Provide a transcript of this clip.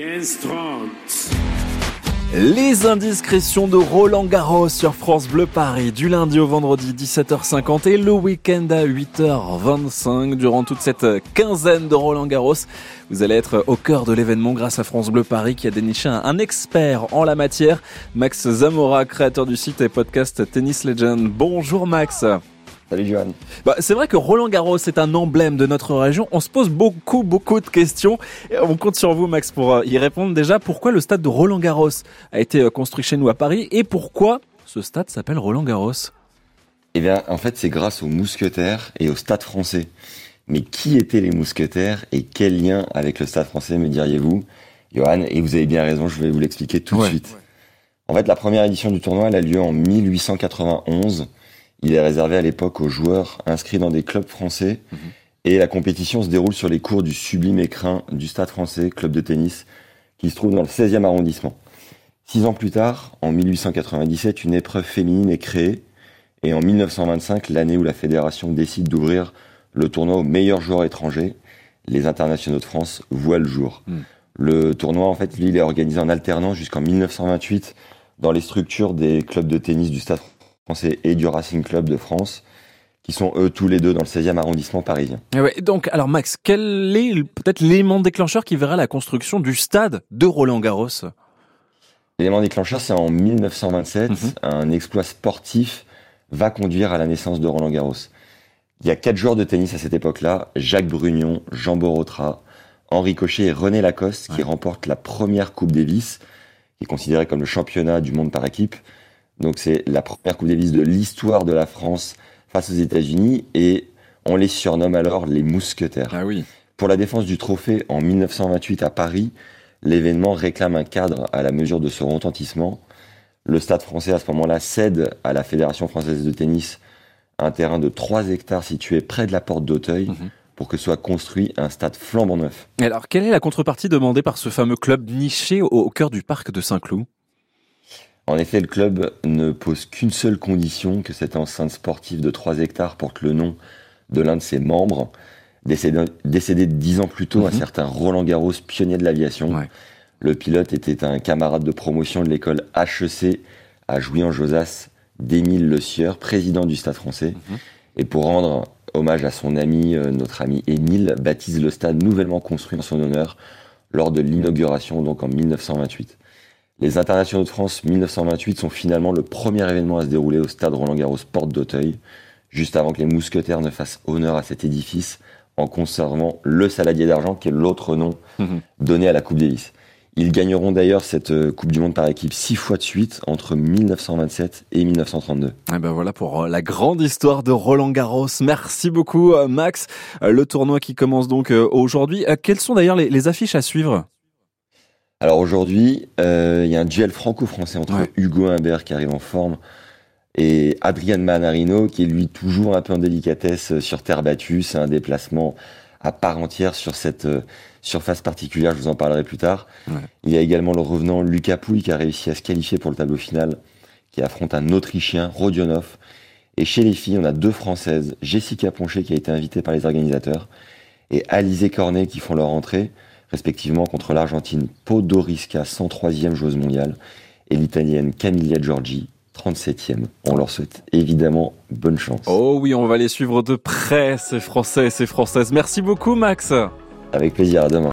15-30. Les indiscrétions de Roland Garros sur France Bleu Paris du lundi au vendredi 17h50 et le week-end à 8h25 durant toute cette quinzaine de Roland Garros. Vous allez être au cœur de l'événement grâce à France Bleu Paris qui a déniché un, expert en la matière, Max Zamora, créateur du site et podcast Tennis Legend. Bonjour Max. Salut Johan. Bah, c'est vrai que Roland Garros est un emblème de notre région. On se pose beaucoup, beaucoup de questions. On compte sur vous, Max, pour euh, y répondre déjà. Pourquoi le stade de Roland Garros a été euh, construit chez nous à Paris et pourquoi ce stade s'appelle Roland Garros? Eh bien, en fait, c'est grâce aux mousquetaires et au stade français. Mais qui étaient les mousquetaires et quel lien avec le stade français, me diriez-vous Johan, et vous avez bien raison, je vais vous l'expliquer tout de suite. En fait, la première édition du tournoi, elle a lieu en 1891 il est réservé à l'époque aux joueurs inscrits dans des clubs français. Mhm. Et la compétition se déroule sur les cours du sublime écrin du Stade français, club de tennis, qui se trouve dans le 16e arrondissement. Six ans plus tard, en 1897, une épreuve féminine est créée. Et en 1925, l'année où la fédération décide d'ouvrir le tournoi aux meilleurs joueurs étrangers, les internationaux de France voient le jour. Mhm. Le tournoi, en fait, lui, il est organisé en alternance jusqu'en 1928 dans les structures des clubs de tennis du Stade et du Racing Club de France, qui sont eux tous les deux dans le 16e arrondissement parisien. Eh donc, alors Max, quel est peut-être l'élément déclencheur qui verra la construction du stade de Roland Garros? L'élément déclencheur, c'est en 1927, mhm. un exploit sportif va conduire à la naissance de Roland Garros. Il y a quatre joueurs de tennis à cette époque-là, Jacques Brugnon, Jean Borotra, Henri Cochet et René Lacoste, qui remportent la première Coupe Davis, qui est considérée comme le championnat du monde par équipe. Donc c'est la première Coupe Davis de l'histoire de la France face aux États-Unis et on les surnomme alors les mousquetaires. Ah oui. Pour la défense du trophée en 1928 à Paris, l'événement réclame un cadre à la mesure de ce retentissement. Le stade français à ce moment-là cède à la Fédération française de tennis un terrain de 3 hectares situé près de la porte d'Auteuil. Mhm. pour que soit construit un stade flambant neuf. Alors, quelle est la contrepartie demandée par ce fameux club niché au cœur du parc de Saint-Cloud? En effet, le club ne pose qu'une seule condition, que cette enceinte sportive de 3 hectares porte le nom de l'un de ses membres, décédé, dix ans plus tôt, un mhm. certain Roland Garros, pionnier de l'aviation. Le pilote était un camarade de promotion de l'école HEC à Jouy-en-Josas, d'Émile Le Sieur, président du Stade français. Mhm. Et pour rendre hommage à son ami, euh, notre ami Émile, baptise le stade nouvellement construit en son honneur lors de l'inauguration, donc en 1928. Les Internationaux de France 1928 sont finalement le premier événement à se dérouler au stade Roland-Garros Porte d'Auteuil, juste avant que les mousquetaires ne fassent honneur à cet édifice en conservant le saladier d'argent qui est l'autre nom mhm. donné à la Coupe Davis. Ils gagneront d'ailleurs cette euh, Coupe du Monde par équipe six fois de suite entre 1927 et 1932. Et eh ben voilà pour euh, la grande histoire de Roland Garros. Merci beaucoup euh, Max. Le tournoi qui commence donc aujourd'hui. Quelles sont d'ailleurs les affiches à suivre? Alors aujourd'hui, euh, il y a un duel franco-français entre Hugo Humbert qui arrive en forme et Adrian Manarino qui est lui toujours un peu en délicatesse euh, sur terre battue. C'est un déplacement à part entière sur cette euh, surface particulière, je vous en parlerai plus tard. Il y a également le revenant Lucas Pouille qui a réussi à se qualifier pour le tableau final, qui affronte un Autrichien, Rodionov. Et chez les filles, on a deux Françaises, Jessica Poncher qui a été invitée par les organisateurs et Alizé Cornet qui font leur entrée respectivement contre l'Argentine Podoriska, 103e joueuse mondiale, et l'Italienne Camilla Giorgi, 37e. On leur souhaite évidemment bonne chance. Oh oui, on va les suivre de près, ces Français et ces Françaises. Merci beaucoup Max. Avec plaisir, à demain.